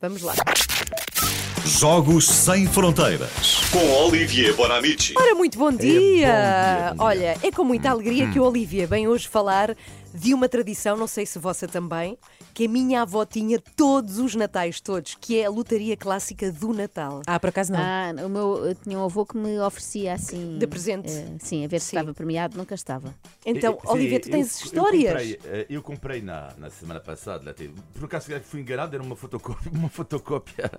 Vamos lá. Jogos Sem Fronteiras com Olivier Bonamici. Ora, muito bom dia. bom dia, bom dia. Olha, é com muita alegria que o Olivia vem hoje falar de uma tradição, não sei se vossa também, que a minha avó tinha todos os natais, todos, que é a lotaria clássica do Natal. Ah, por acaso não. Ah, o meu, eu tinha um avô que me oferecia assim. De presente? eh, sim, a ver se Sim. estava premiado, nunca estava. Então, Eh, sim, Olivia, tu tens eu- histórias? Eu comprei, eh, eu comprei na, na semana passada, lá por acaso fui enganado, era uma fotocópia. Uma fotocópia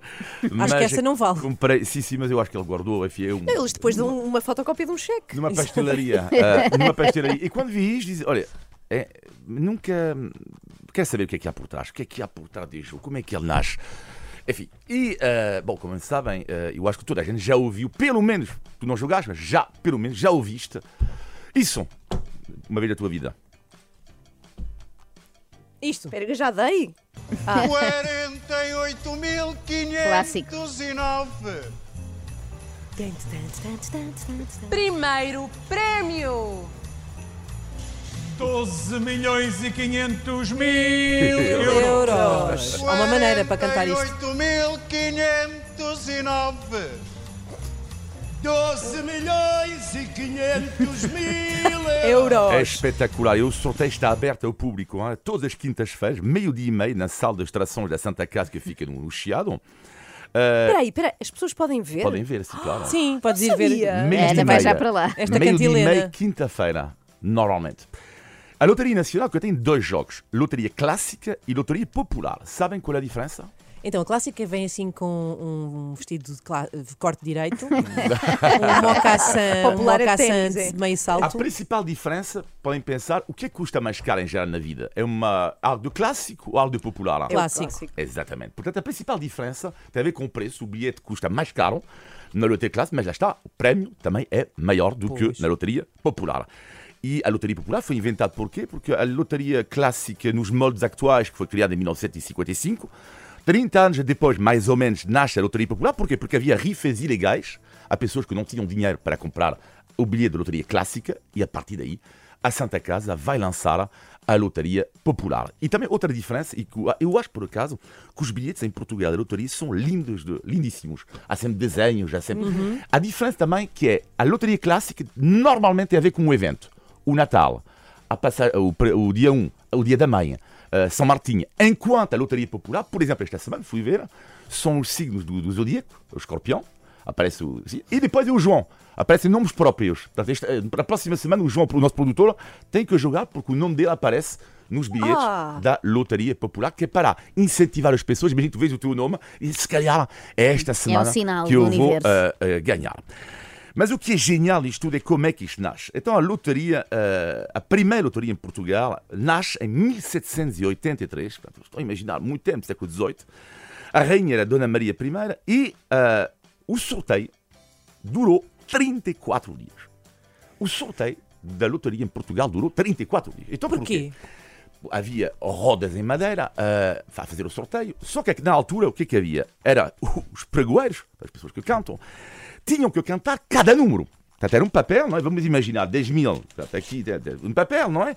Acho que essa não vale. Comprei, sim, sim, mas eu acho que ele guardou, enfim, eu, Eles depois dão uma fotocópia de um cheque. numa pastelaria. eh, numa pastelaria. E quando vi isto, disse: Olha, é, nunca. Quer saber o que é que há por trás? O que é que há por trás deste jogo? Como é que ele nasce? Enfim, e, eh, bom, como sabem, eh, eu acho que toda a gente já ouviu, pelo menos, tu não jogaste, mas já, pelo menos, já ouviste isso uma vez na tua vida. Isto. Espera, que eu já dei. Ah, 48.509. Primeiro prémio. 12 milhões e 500 mil Euros. Há uma maneira para cantar isto. 48.509. 12 milhões e 500 mil É euros. espetacular. E o sorteio está aberto ao público hein? todas as quintas-feiras, meio-dia e meio, na sala de extrações da Santa Casa que fica no Chiado. Espera aí, espera aí, as pessoas podem ver? Podem ver, assim, claro. Sim, podes ir ver. Meio-dia Ana e vai meia. já para lá. Esta meio-dia e cantilena. meia, quinta-feira, normalmente. A Loteria Nacional que tem dois jogos: Loteria Clássica e Loteria Popular. Sabem qual é a diferença? Então, a clássica vem assim com um vestido de, de corte direito, um mocassin, um Popular é mocassin ténis, é. de meio A salto. principal diferença, podem pensar, o que custa mais caro em geral na vida? É uma algo de clássico ou algo de popular? É Clássico. Exatamente. Portanto, a principal diferença tem a ver com o preço. O bilhete custa mais caro na loteria clássica, mas lá está, o prémio também é maior do Pois. que na loteria popular. E a loteria popular foi inventada por quê? Porque a loteria clássica, nos moldes atuais, que foi criada em 1955, 30 anos depois, mais ou menos, nasce a loteria popular. Porquê? Porque havia rifes ilegais a pessoas que não tinham dinheiro para comprar o bilhete da loteria clássica e a partir daí a Santa Casa vai lançar a loteria popular. E também outra diferença, e que eu acho por acaso que os bilhetes em Portugal da loteria são lindos, de, lindíssimos. Há sempre desenhos, há sempre. A diferença também que é a loteria clássica normalmente tem a ver com um evento. O Natal, a passar, o, o dia 1, o dia da mãe, eh, São Martinho. Enquanto a loteria popular, por exemplo, esta semana fui ver, são os signos do, do zodíaco, o escorpião, aparece o, e depois é o João. Aparecem nomes próprios. Portanto, esta- eh, para a próxima semana, o João, o nosso produtor, tem que jogar porque o nome dele aparece nos bilhetes Ah. da Loteria Popular, que é para incentivar as pessoas. Imagina, tu vês o teu nome e se calhar é esta semana sinal que do eu vou eh, eh, ganhar. Mas o que é genial isto tudo é como é que isto nasce. Então, a loteria, eh, a primeira loteria em Portugal, nasce em 1783. Portanto, Estou a imaginar, muito tempo, século XVIII. A rainha era Dona Maria I e eh, o sorteio durou 34 dias. O sorteio da loteria em Portugal durou 34 dias. Então, Porquê? havia rodas em madeira eh, a fazer o sorteio. Só que é que na altura o que é que havia? Era os pregoeiros, as pessoas que cantam, tinham que cantar cada número. Portanto, era um papel, não é? Vamos imaginar 10 mil. Portanto, aqui, um papel, não é?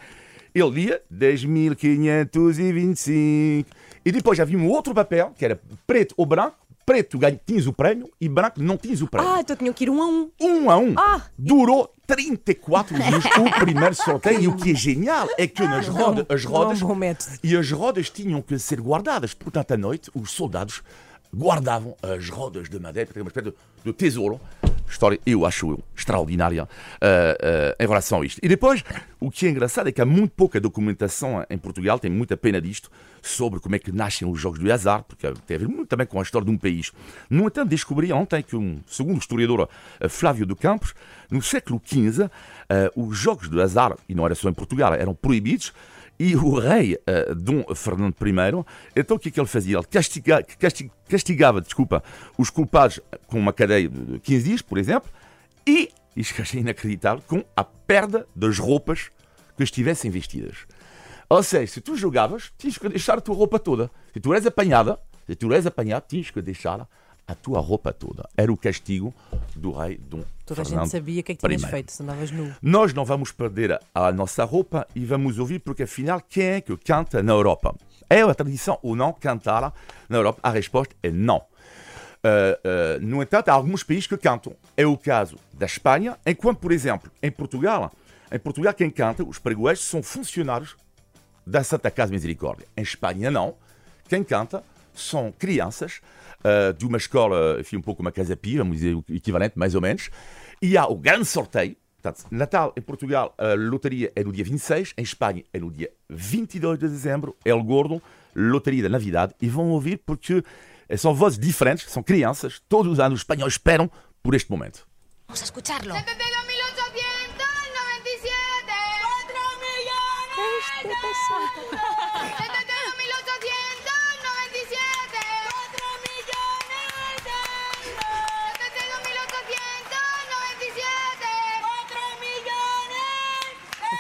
Ele lia 10.525. E depois havia um outro papel, que era preto ou branco. Preto tinhas o prémio e branco não tinhas o prémio Ah, então tinham que ir um a um. um a um. Ah! Durou 34 dias o primeiro sorteio. E o que é genial é que nas rodas, as rodas e as rodas tinham que ser guardadas. Portanto, à noite, os soldados guardavam as rodas de madeira, uma espécie de, de tesouro. História, eu acho extraordinária eh, eh, em relação a isto. E depois, o que é engraçado é que há muito pouca documentação em Portugal, tem muita pena disto, sobre como é que nascem os jogos do azar, porque tem a ver muito também com a história de um país. No entanto, descobri ontem que, um, segundo o historiador eh, Flávio de Campos, no século XV, eh, os jogos do azar, e não era só em Portugal, eram proibidos, e o rei eh, Dom Fernando I, então o que é que ele fazia? Ele castiga- casti- castigava, desculpa, os culpados com uma cadeia de 15 dias, por exemplo, e, isto achei inacreditável, com a perda das roupas que estivessem vestidas. Ou seja, se tu jogavas, tinhas que deixar a tua roupa toda. Se tu eras apanhada, se tu eras apanhado, tinhas que deixar a tua roupa toda. Era o castigo do rei Dom Toda a Fernando gente sabia o que é que tinhas feito, se andavas nu. Nós não vamos perder a nossa roupa e vamos ouvir, porque afinal, quem é que canta na Europa? É uma tradição ou não cantar na Europa? A resposta é não. Uh, uh, no entanto, há alguns países que cantam. É o caso da Espanha, enquanto, por exemplo, em Portugal, em Portugal quem canta, os pregoeiros, são funcionários da Santa Casa Misericórdia. Em Espanha, não. Quem canta são crianças uh, de uma escola, enfim, um pouco uma casa pia, vamos dizer o equivalente, mais ou menos. E há o grande sorteio. Portanto, Natal em Portugal, a lotaria é no dia 26, em Espanha é no dia 22 de dezembro, é o Gordo, lotaria da Navidade. E vão ouvir porque são vozes diferentes, são crianças, todos os anos os espanhóis esperam por este momento. Vamos a escucharlo. 72.897 4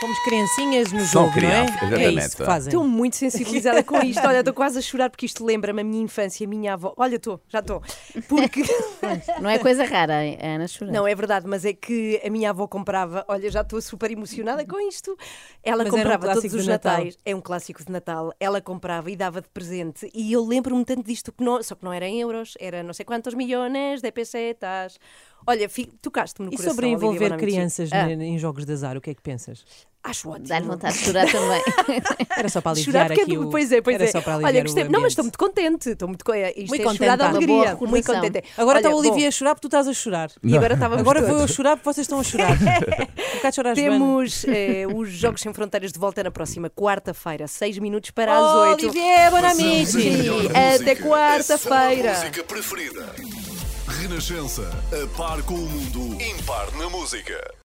Fomos criancinhas no São jogo, não é? crianças, É exatamente. isso que fazem. Estou muito sensibilizada com isto. Olha, estou quase a chorar porque isto lembra-me a minha infância, a minha avó. Olha, estou, já estou. Porque. Não é coisa rara, a Ana chorar. Não, é verdade, mas é que a minha avó comprava. Olha, já estou super emocionada com isto. Ela Mas um comprava clássico todos os de Natal. natais. É um clássico de Natal. Ela comprava e dava de presente. E eu lembro-me tanto disto, que não, só que não era em euros, era não sei quantos milhões de pesetas. Olha, tocaste-me no E coração. sobre Olivia envolver crianças Ah, em jogos de azar, o que é que pensas? Acho ótimo. Dá-lhe vontade de chorar também. Era só para Chorar aliviar porque é aqui o... Pois é, pois Era é. só para aliviar Olha, gostei. Não, mas estou muito contente. Estou muito co... Isto Muito é contente, chorar de alegria. Muito contente. Agora Olha, está o bom, Olivia a chorar porque tu estás a chorar. E agora estávamos Agora todos. vou eu chorar porque vocês estão a chorar. um bocado chorar. Temos eh, os Jogos Sem Fronteiras de volta na próxima quarta-feira, 6 minutos para as Oh, 8. Olivier Bonamici! Até quarta-feira. A sua música preferida. Renascença, a par com o mundo, impar na música.